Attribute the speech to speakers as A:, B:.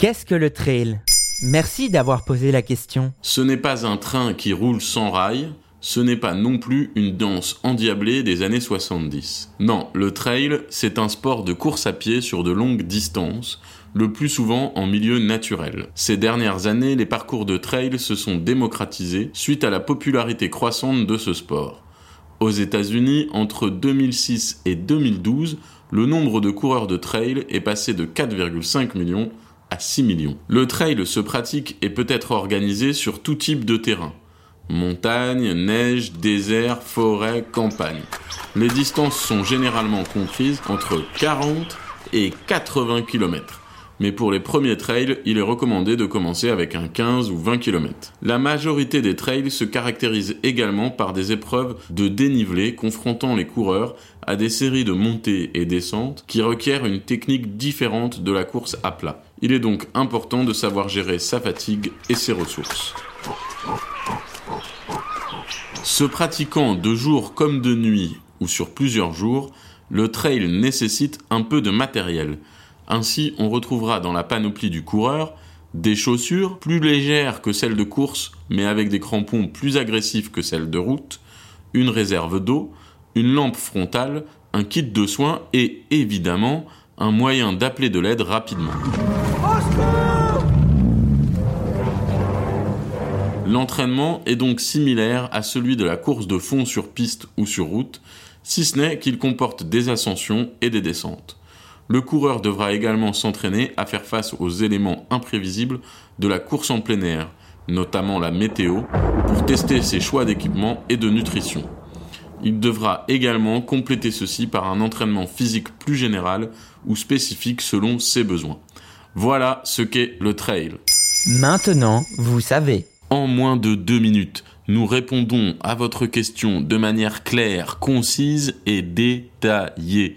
A: Qu'est-ce que le trail? Merci d'avoir posé la question.
B: Ce n'est pas un train qui roule sans rail, ce n'est pas non plus une danse endiablée des années 70. Non, le trail, c'est un sport de course à pied sur de longues distances, le plus souvent en milieu naturel. Ces dernières années, les parcours de trail se sont démocratisés suite à la popularité croissante de ce sport. Aux États-Unis, entre 2006 et 2012, le nombre de coureurs de trail est passé de 4,5 millions à 6 millions. Le trail se pratique et peut être organisé sur tout type de terrain. Montagne, neige, désert, forêt, campagne. Les distances sont généralement comprises entre 40 et 80 km mais pour les premiers trails, il est recommandé de commencer avec un 15 ou 20 km. La majorité des trails se caractérisent également par des épreuves de dénivelé confrontant les coureurs à des séries de montées et descentes qui requièrent une technique différente de la course à plat. Il est donc important de savoir gérer sa fatigue et ses ressources. Se pratiquant de jour comme de nuit ou sur plusieurs jours, le trail nécessite un peu de matériel. Ainsi, on retrouvera dans la panoplie du coureur des chaussures plus légères que celles de course, mais avec des crampons plus agressifs que celles de route, une réserve d'eau, une lampe frontale, un kit de soins et évidemment un moyen d'appeler de l'aide rapidement. L'entraînement est donc similaire à celui de la course de fond sur piste ou sur route, si ce n'est qu'il comporte des ascensions et des descentes. Le coureur devra également s'entraîner à faire face aux éléments imprévisibles de la course en plein air, notamment la météo, pour tester ses choix d'équipement et de nutrition. Il devra également compléter ceci par un entraînement physique plus général ou spécifique selon ses besoins. Voilà ce qu'est le trail.
A: Maintenant, vous savez.
B: En moins de deux minutes, nous répondons à votre question de manière claire, concise et détaillée.